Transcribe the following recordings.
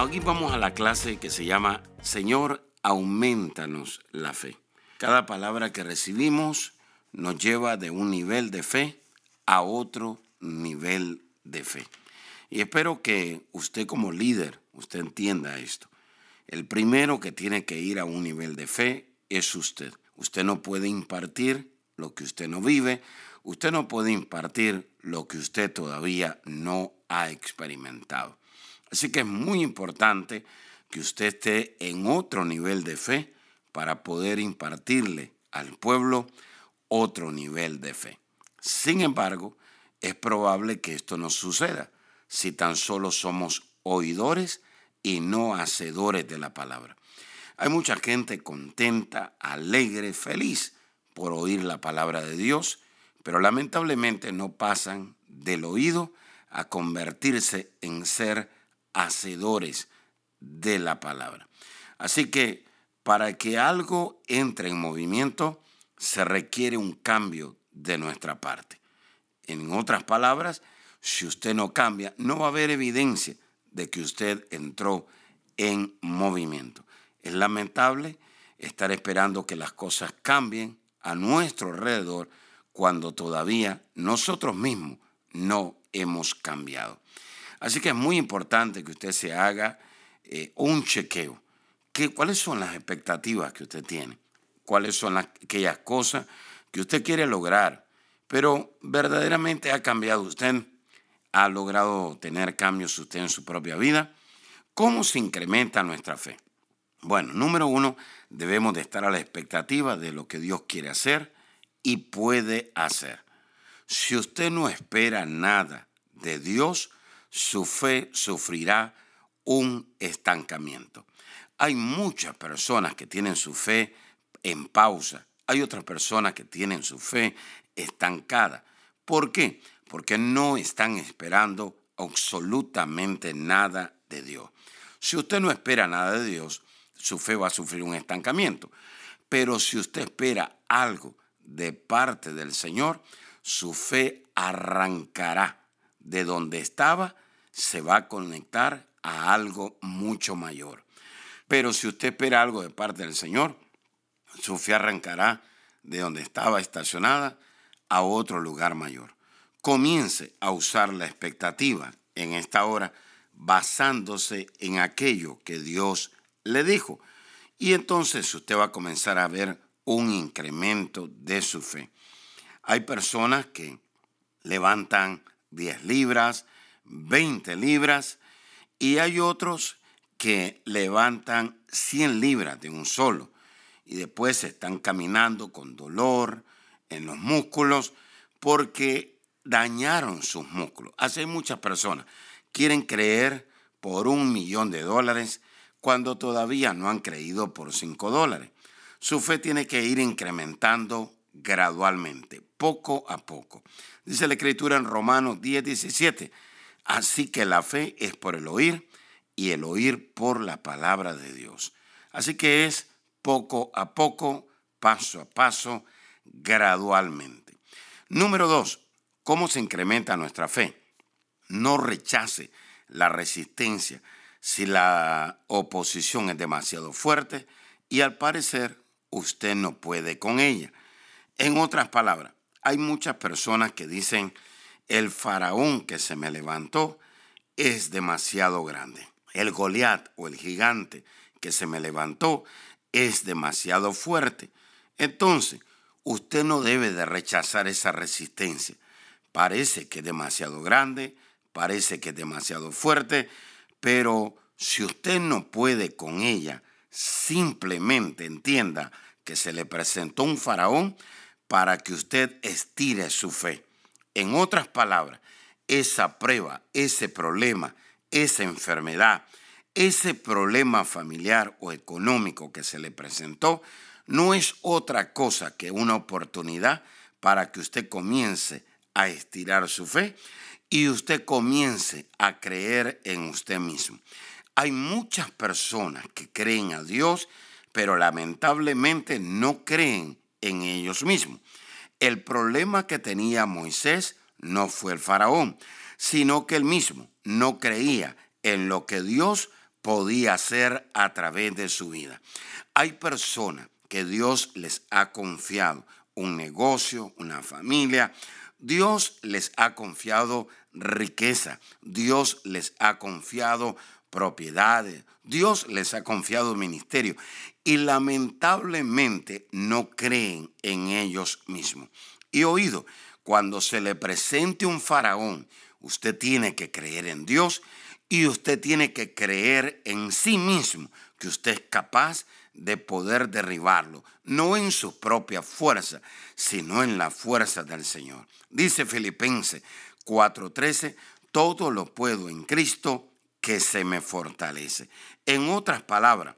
Aquí vamos a la clase que se llama Señor, aumentanos la fe. Cada palabra que recibimos nos lleva de un nivel de fe a otro nivel de fe. Y espero que usted como líder, usted entienda esto. El primero que tiene que ir a un nivel de fe es usted. Usted no puede impartir lo que usted no vive, usted no puede impartir lo que usted todavía no ha experimentado. Así que es muy importante que usted esté en otro nivel de fe para poder impartirle al pueblo otro nivel de fe. Sin embargo, es probable que esto no suceda si tan solo somos oidores y no hacedores de la palabra. Hay mucha gente contenta, alegre, feliz por oír la palabra de Dios, pero lamentablemente no pasan del oído a convertirse en ser hacedores de la palabra. Así que para que algo entre en movimiento, se requiere un cambio de nuestra parte. En otras palabras, si usted no cambia, no va a haber evidencia de que usted entró en movimiento. Es lamentable estar esperando que las cosas cambien a nuestro alrededor cuando todavía nosotros mismos no hemos cambiado. Así que es muy importante que usted se haga eh, un chequeo. ¿Qué, ¿Cuáles son las expectativas que usted tiene? ¿Cuáles son aquellas cosas que usted quiere lograr? Pero verdaderamente ha cambiado usted ha logrado tener cambios usted en su propia vida. ¿Cómo se incrementa nuestra fe? Bueno, número uno, debemos de estar a la expectativa de lo que Dios quiere hacer y puede hacer. Si usted no espera nada de Dios, su fe sufrirá un estancamiento. Hay muchas personas que tienen su fe en pausa. Hay otras personas que tienen su fe estancada. ¿Por qué? porque no están esperando absolutamente nada de Dios. Si usted no espera nada de Dios, su fe va a sufrir un estancamiento. Pero si usted espera algo de parte del Señor, su fe arrancará de donde estaba, se va a conectar a algo mucho mayor. Pero si usted espera algo de parte del Señor, su fe arrancará de donde estaba estacionada a otro lugar mayor comience a usar la expectativa en esta hora basándose en aquello que Dios le dijo. Y entonces usted va a comenzar a ver un incremento de su fe. Hay personas que levantan 10 libras, 20 libras, y hay otros que levantan 100 libras de un solo y después están caminando con dolor en los músculos porque dañaron sus músculos. Hace muchas personas quieren creer por un millón de dólares cuando todavía no han creído por cinco dólares. Su fe tiene que ir incrementando gradualmente, poco a poco. Dice la escritura en Romanos 10, 17. Así que la fe es por el oír y el oír por la palabra de Dios. Así que es poco a poco, paso a paso, gradualmente. Número dos, ¿Cómo se incrementa nuestra fe? No rechace la resistencia si la oposición es demasiado fuerte y al parecer usted no puede con ella. En otras palabras, hay muchas personas que dicen, el faraón que se me levantó es demasiado grande. El Goliat o el gigante que se me levantó es demasiado fuerte. Entonces, usted no debe de rechazar esa resistencia parece que es demasiado grande, parece que es demasiado fuerte, pero si usted no puede con ella, simplemente entienda que se le presentó un faraón para que usted estire su fe. En otras palabras, esa prueba, ese problema, esa enfermedad, ese problema familiar o económico que se le presentó, no es otra cosa que una oportunidad para que usted comience a estirar su fe y usted comience a creer en usted mismo. Hay muchas personas que creen a Dios, pero lamentablemente no creen en ellos mismos. El problema que tenía Moisés no fue el faraón, sino que él mismo no creía en lo que Dios podía hacer a través de su vida. Hay personas que Dios les ha confiado un negocio, una familia. Dios les ha confiado riqueza. Dios les ha confiado propiedades. Dios les ha confiado ministerio. Y lamentablemente no creen en ellos mismos. Y oído, cuando se le presente un faraón, usted tiene que creer en Dios y usted tiene que creer en sí mismo que usted es capaz de poder derribarlo, no en su propia fuerza, sino en la fuerza del Señor. Dice Filipenses 4:13, todo lo puedo en Cristo que se me fortalece. En otras palabras,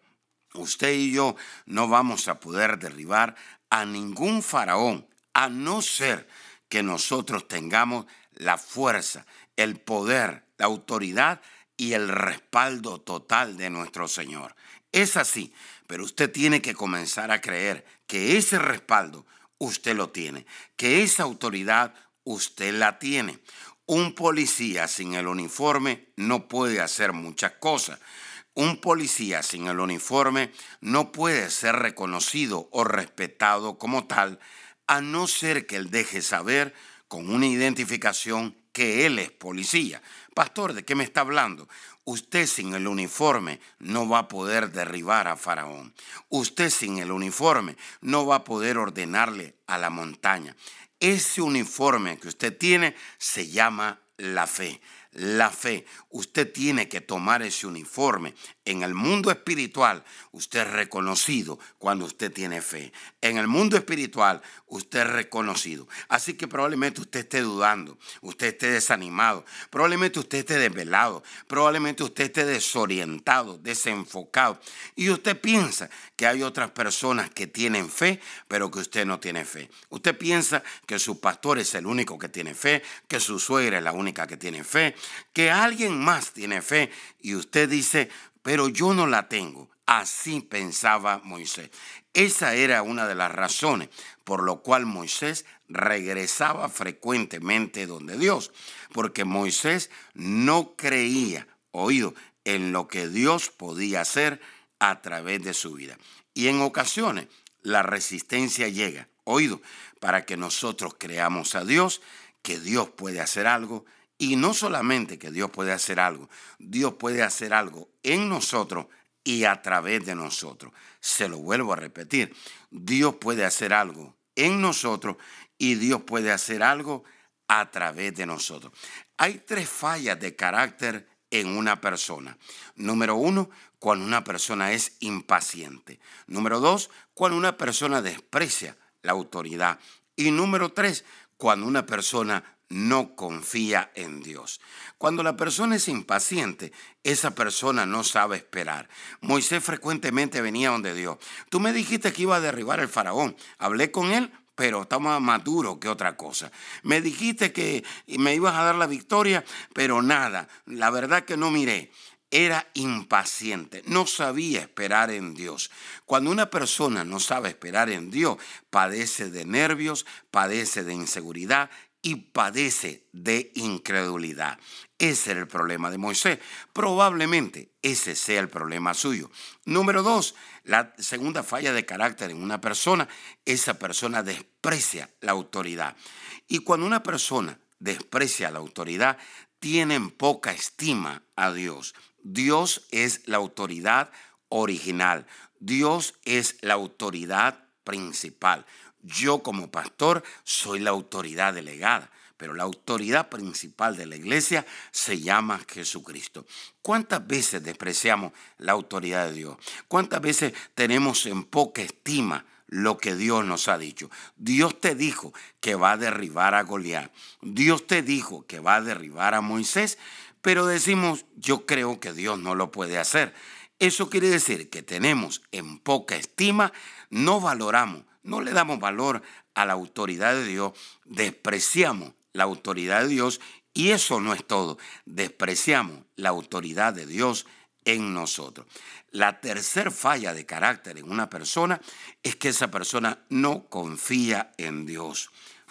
usted y yo no vamos a poder derribar a ningún faraón, a no ser que nosotros tengamos la fuerza, el poder, la autoridad y el respaldo total de nuestro Señor. Es así, pero usted tiene que comenzar a creer que ese respaldo usted lo tiene, que esa autoridad usted la tiene. Un policía sin el uniforme no puede hacer muchas cosas. Un policía sin el uniforme no puede ser reconocido o respetado como tal, a no ser que él deje saber con una identificación que él es policía. Pastor, ¿de qué me está hablando? Usted sin el uniforme no va a poder derribar a Faraón. Usted sin el uniforme no va a poder ordenarle a la montaña. Ese uniforme que usted tiene se llama la fe la fe. Usted tiene que tomar ese uniforme. En el mundo espiritual, usted es reconocido cuando usted tiene fe. En el mundo espiritual, usted es reconocido. Así que probablemente usted esté dudando, usted esté desanimado, probablemente usted esté desvelado, probablemente usted esté desorientado, desenfocado. Y usted piensa que hay otras personas que tienen fe, pero que usted no tiene fe. Usted piensa que su pastor es el único que tiene fe, que su suegra es la única que tiene fe, que alguien más tiene fe y usted dice, pero yo no la tengo. Así pensaba Moisés. Esa era una de las razones por lo cual Moisés regresaba frecuentemente donde Dios, porque Moisés no creía, oído, en lo que Dios podía hacer a través de su vida. Y en ocasiones la resistencia llega, oído, para que nosotros creamos a Dios, que Dios puede hacer algo y no solamente que Dios puede hacer algo, Dios puede hacer algo en nosotros y a través de nosotros. Se lo vuelvo a repetir, Dios puede hacer algo en nosotros y Dios puede hacer algo a través de nosotros. Hay tres fallas de carácter en una persona. Número uno, cuando una persona es impaciente. Número dos, cuando una persona desprecia la autoridad. Y número tres, cuando una persona no confía en Dios. Cuando la persona es impaciente, esa persona no sabe esperar. Moisés frecuentemente venía donde Dios. Tú me dijiste que iba a derribar el faraón. Hablé con él, pero está más maduro que otra cosa. Me dijiste que me ibas a dar la victoria, pero nada. La verdad que no miré era impaciente, no sabía esperar en Dios. Cuando una persona no sabe esperar en Dios, padece de nervios, padece de inseguridad y padece de incredulidad. Ese era el problema de Moisés. Probablemente ese sea el problema suyo. Número dos, la segunda falla de carácter en una persona, esa persona desprecia la autoridad. Y cuando una persona desprecia la autoridad, tienen poca estima a Dios. Dios es la autoridad original. Dios es la autoridad principal. Yo como pastor soy la autoridad delegada, pero la autoridad principal de la iglesia se llama Jesucristo. ¿Cuántas veces despreciamos la autoridad de Dios? ¿Cuántas veces tenemos en poca estima lo que Dios nos ha dicho. Dios te dijo que va a derribar a Goliat. Dios te dijo que va a derribar a Moisés, pero decimos, yo creo que Dios no lo puede hacer. Eso quiere decir que tenemos en poca estima, no valoramos, no le damos valor a la autoridad de Dios, despreciamos la autoridad de Dios y eso no es todo, despreciamos la autoridad de Dios en nosotros. La tercer falla de carácter en una persona es que esa persona no confía en Dios.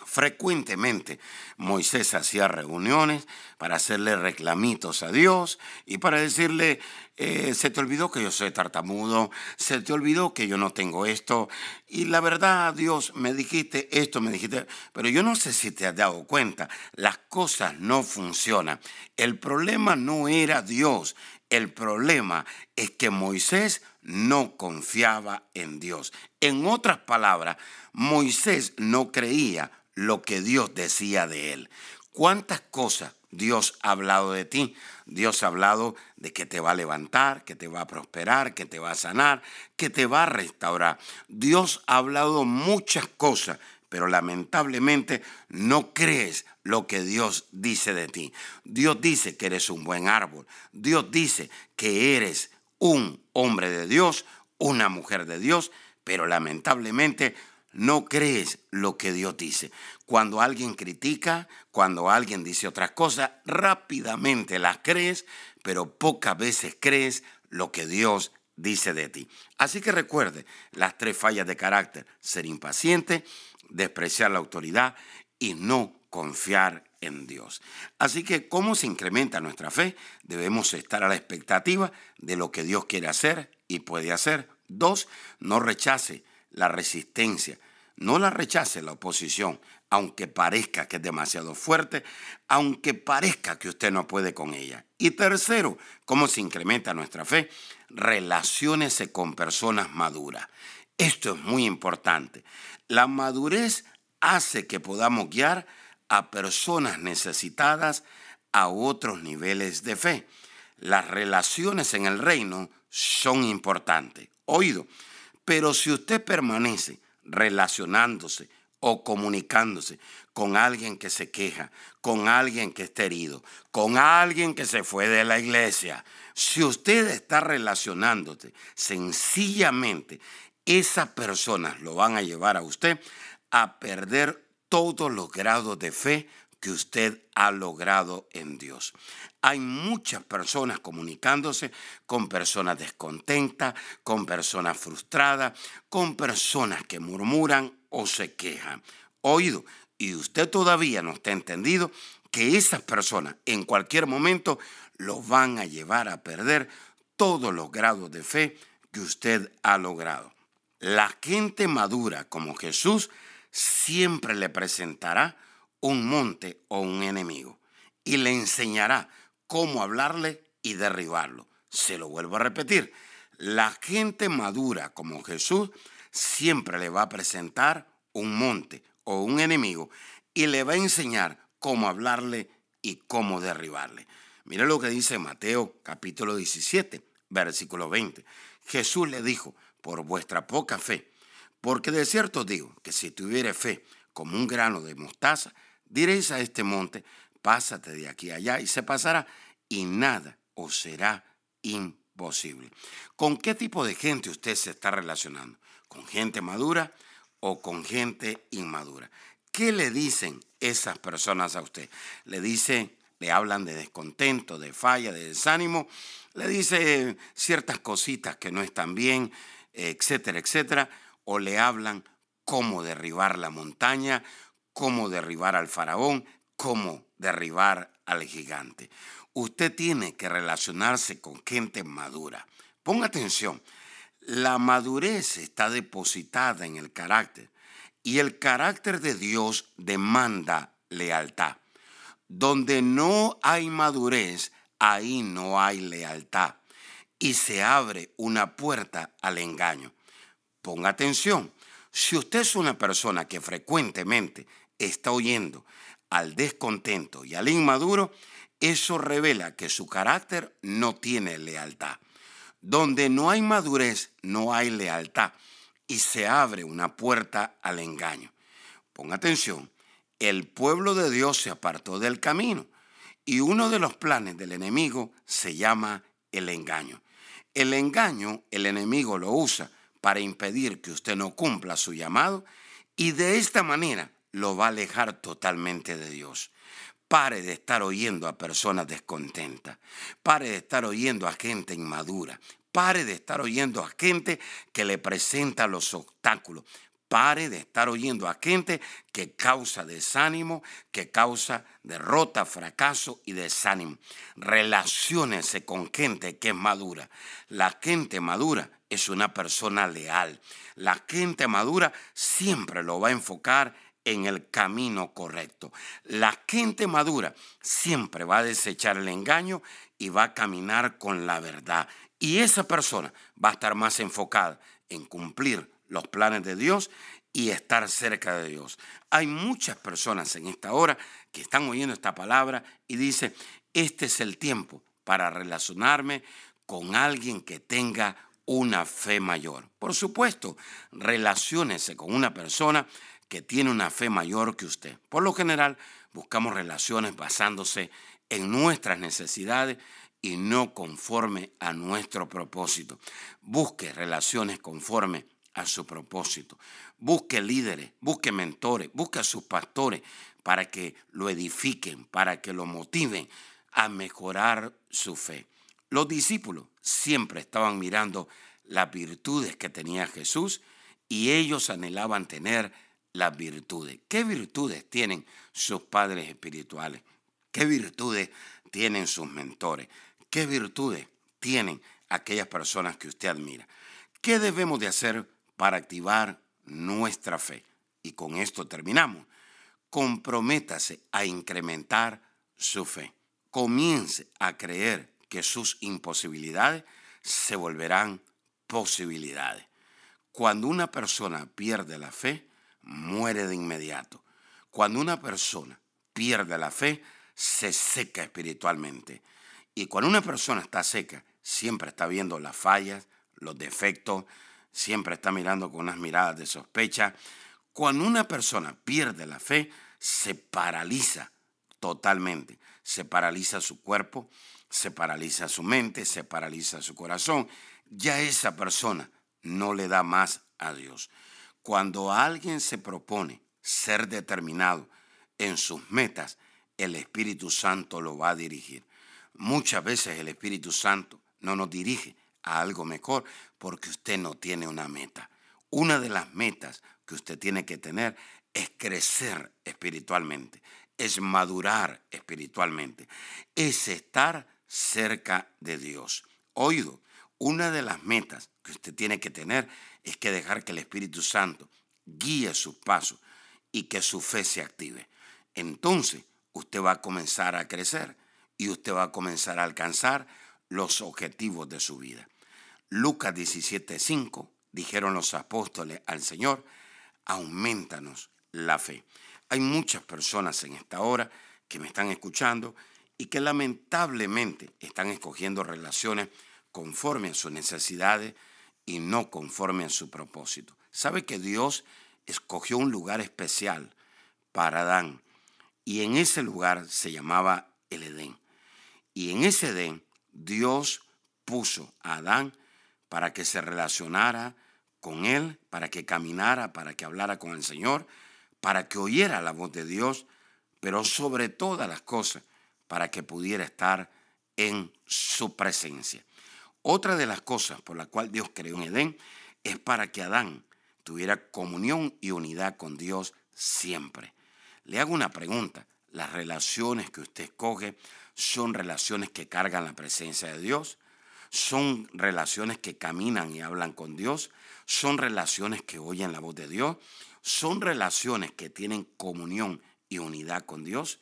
Frecuentemente Moisés hacía reuniones para hacerle reclamitos a Dios y para decirle, eh, se te olvidó que yo soy tartamudo, se te olvidó que yo no tengo esto y la verdad Dios me dijiste esto, me dijiste, pero yo no sé si te has dado cuenta, las cosas no funcionan. El problema no era Dios, el problema es que Moisés no confiaba en Dios. En otras palabras, Moisés no creía lo que Dios decía de él. ¿Cuántas cosas Dios ha hablado de ti? Dios ha hablado de que te va a levantar, que te va a prosperar, que te va a sanar, que te va a restaurar. Dios ha hablado muchas cosas, pero lamentablemente no crees lo que Dios dice de ti. Dios dice que eres un buen árbol. Dios dice que eres un hombre de Dios, una mujer de Dios, pero lamentablemente no crees lo que Dios dice. Cuando alguien critica, cuando alguien dice otras cosas, rápidamente las crees, pero pocas veces crees lo que Dios dice de ti. Así que recuerde las tres fallas de carácter, ser impaciente, despreciar la autoridad y no confiar en Dios. Así que, ¿cómo se incrementa nuestra fe? Debemos estar a la expectativa de lo que Dios quiere hacer y puede hacer. Dos, no rechace la resistencia. No la rechace la oposición, aunque parezca que es demasiado fuerte, aunque parezca que usted no puede con ella. Y tercero, ¿cómo se incrementa nuestra fe? Relaciónese con personas maduras. Esto es muy importante. La madurez hace que podamos guiar a personas necesitadas a otros niveles de fe. Las relaciones en el reino son importantes. Oído, pero si usted permanece relacionándose o comunicándose con alguien que se queja, con alguien que está herido, con alguien que se fue de la iglesia, si usted está relacionándose sencillamente, esas personas lo van a llevar a usted a perder todos los grados de fe que usted ha logrado en Dios. Hay muchas personas comunicándose con personas descontentas, con personas frustradas, con personas que murmuran o se quejan. Oído, y usted todavía no está entendido que esas personas en cualquier momento lo van a llevar a perder todos los grados de fe que usted ha logrado. La gente madura como Jesús siempre le presentará un monte o un enemigo y le enseñará cómo hablarle y derribarlo. Se lo vuelvo a repetir, la gente madura como Jesús siempre le va a presentar un monte o un enemigo y le va a enseñar cómo hablarle y cómo derribarle. Mire lo que dice Mateo capítulo 17, versículo 20. Jesús le dijo, por vuestra poca fe, porque de cierto digo que si tuviere fe como un grano de mostaza, Diréis a este monte, pásate de aquí a allá y se pasará y nada os será imposible. ¿Con qué tipo de gente usted se está relacionando? ¿Con gente madura o con gente inmadura? ¿Qué le dicen esas personas a usted? Le dicen, le hablan de descontento, de falla, de desánimo, le dice ciertas cositas que no están bien, etcétera, etcétera, o le hablan cómo derribar la montaña, cómo derribar al faraón, cómo derribar al gigante. Usted tiene que relacionarse con gente madura. Ponga atención, la madurez está depositada en el carácter y el carácter de Dios demanda lealtad. Donde no hay madurez, ahí no hay lealtad y se abre una puerta al engaño. Ponga atención, si usted es una persona que frecuentemente está oyendo al descontento y al inmaduro, eso revela que su carácter no tiene lealtad. Donde no hay madurez, no hay lealtad y se abre una puerta al engaño. Ponga atención, el pueblo de Dios se apartó del camino Y uno de los planes del enemigo se llama el engaño. El engaño, el enemigo lo usa para impedir que usted no cumpla su llamado y de esta manera lo va a alejar totalmente de Dios. Pare de estar oyendo a personas descontentas. Pare de estar oyendo a gente inmadura. Pare de estar oyendo a gente que le presenta los obstáculos. Pare de estar oyendo a gente que causa desánimo, que causa derrota, fracaso y desánimo. Relaciónese con gente que es madura. La gente madura es una persona leal. La gente madura siempre lo va a enfocar en el camino correcto. La gente madura siempre va a desechar el engaño y va a caminar con la verdad. Y esa persona va a estar más enfocada en cumplir los planes de Dios y estar cerca de Dios. Hay muchas personas en esta hora que están oyendo esta palabra y dicen, este es el tiempo para relacionarme con alguien que tenga una fe mayor. Por supuesto, relaciónese con una persona que tiene una fe mayor que usted. Por lo general, buscamos relaciones basándose en nuestras necesidades y no conforme a nuestro propósito. Busque relaciones conforme a su propósito. Busque líderes, busque mentores, busque a sus pastores para que lo edifiquen, para que lo motiven a mejorar su fe. Los discípulos siempre estaban mirando las virtudes que tenía Jesús y ellos anhelaban tener las virtudes. ¿Qué virtudes tienen sus padres espirituales? ¿Qué virtudes tienen sus mentores? ¿Qué virtudes tienen aquellas personas que usted admira? ¿Qué debemos de hacer para activar nuestra fe. Y con esto terminamos. Comprométase a incrementar su fe. Comience a creer que sus imposibilidades se volverán posibilidades. Cuando una persona pierde la fe, muere de inmediato. Cuando una persona pierde la fe, se seca espiritualmente. Y cuando una persona está seca, siempre está viendo las fallas, los defectos, siempre está mirando con unas miradas de sospecha. Cuando una persona pierde la fe, se paraliza totalmente. Se paraliza su cuerpo, se paraliza su mente, se paraliza su corazón. Ya esa persona no le da más a Dios. Cuando alguien se propone ser determinado en sus metas, el Espíritu Santo lo va a dirigir. Muchas veces el Espíritu Santo no nos dirige a algo mejor porque usted no tiene una meta. Una de las metas que usted tiene que tener es crecer espiritualmente, es madurar espiritualmente, es estar cerca de Dios. Oído, una de las metas que usted tiene que tener es que dejar que el Espíritu Santo guíe sus pasos y que su fe se active. Entonces usted va a comenzar a crecer y usted va a comenzar a alcanzar los objetivos de su vida. Lucas 17:5 dijeron los apóstoles al Señor, aumentanos la fe. Hay muchas personas en esta hora que me están escuchando y que lamentablemente están escogiendo relaciones conforme a sus necesidades y no conforme a su propósito. ¿Sabe que Dios escogió un lugar especial para Adán? Y en ese lugar se llamaba el Edén. Y en ese Edén Dios puso a Adán para que se relacionara con Él, para que caminara, para que hablara con el Señor, para que oyera la voz de Dios, pero sobre todas las cosas, para que pudiera estar en su presencia. Otra de las cosas por la cual Dios creó en Edén es para que Adán tuviera comunión y unidad con Dios siempre. Le hago una pregunta. ¿Las relaciones que usted escoge son relaciones que cargan la presencia de Dios? son relaciones que caminan y hablan con Dios, son relaciones que oyen la voz de Dios, son relaciones que tienen comunión y unidad con Dios.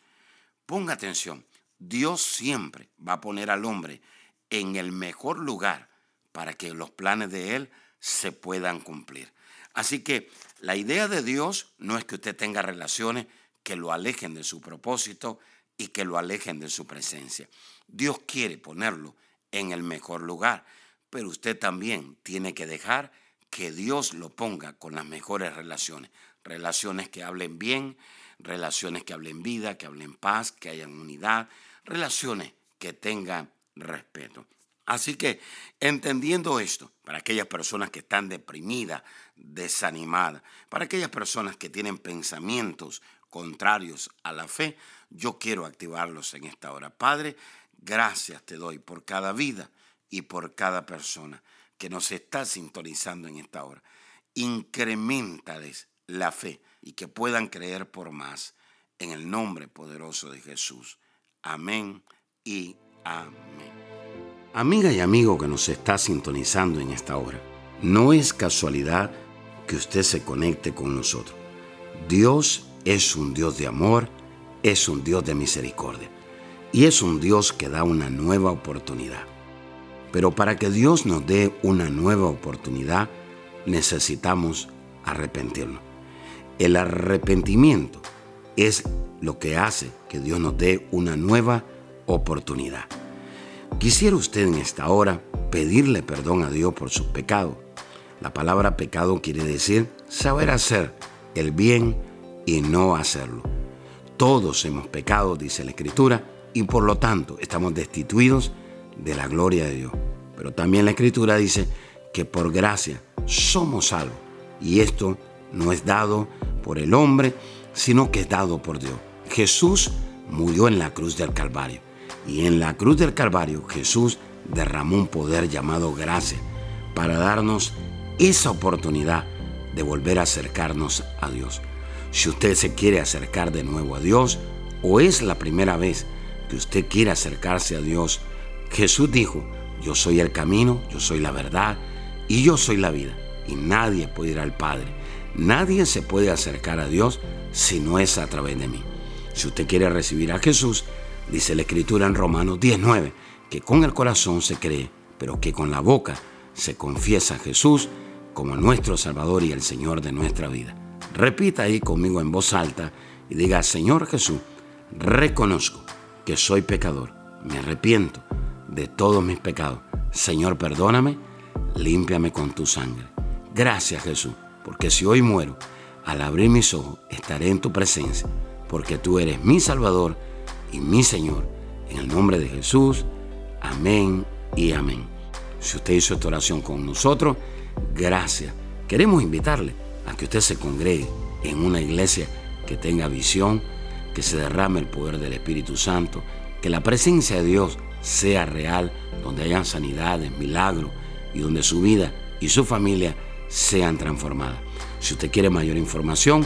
Ponga atención, Dios siempre va a poner al hombre en el mejor lugar para que los planes de Él se puedan cumplir. Así que la idea de Dios no es que usted tenga relaciones que lo alejen de su propósito y que lo alejen de su presencia. Dios quiere ponerlo en el mejor lugar. Pero usted también tiene que dejar que Dios lo ponga con las mejores relaciones. Relaciones que hablen bien, relaciones que hablen vida, que hablen paz, que hayan unidad, relaciones que tengan respeto. Así que entendiendo esto, para aquellas personas que están deprimidas, desanimadas, para aquellas personas que tienen pensamientos contrarios a la fe, yo quiero activarlos en esta hora. Padre, gracias te doy por cada vida y por cada persona que nos está sintonizando en esta hora. Incrementales la fe y que puedan creer por más en el nombre poderoso de Jesús. Amén y amén. Amiga y amigo que nos está sintonizando en esta hora, no es casualidad que usted se conecte con nosotros. Dios es un Dios de amor, es un Dios de misericordia y es un Dios que da una nueva oportunidad. Pero para que Dios nos dé una nueva oportunidad, necesitamos arrepentirnos. El arrepentimiento es lo que hace que Dios nos dé una nueva oportunidad. Quisiera usted en esta hora pedirle perdón a Dios por sus pecados. La palabra pecado quiere decir saber hacer el bien y no hacerlo. Todos hemos pecado, dice la Escritura, y por lo tanto estamos destituidos de la gloria de Dios. Pero también la Escritura dice que por gracia somos salvos. Y esto no es dado por el hombre, sino que es dado por Dios. Jesús murió en la cruz del Calvario. Y en la cruz del Calvario Jesús derramó un poder llamado gracia para darnos esa oportunidad de volver a acercarnos a Dios. Si usted se quiere acercar de nuevo a Dios o es la primera vez que usted quiere acercarse a Dios, Jesús dijo, yo soy el camino, yo soy la verdad y yo soy la vida. Y nadie puede ir al Padre Nadie se puede acercar a Dios si no es a través de mí. Si usted quiere recibir a Jesús, dice la Escritura en Romanos 19, que con el corazón se cree, pero que con la boca se confiesa a Jesús como nuestro Salvador y el Señor de nuestra vida. Repita ahí conmigo en voz alta y diga, Señor Jesús, reconozco que soy pecador, me arrepiento de todos mis pecados. Señor, perdóname, límpiame con tu sangre. Gracias Jesús porque si hoy muero, al abrir mis ojos estaré en tu presencia, porque tú eres mi Salvador y mi Señor. En el nombre de Jesús, amén y amén. Si usted hizo esta oración con nosotros, gracias. Queremos invitarle a que usted se congregue en una iglesia que tenga visión, que se derrame el poder del Espíritu Santo, que la presencia de Dios sea real, donde hayan sanidades, milagros y donde su vida y su familia sean transformadas. Si usted quiere mayor información,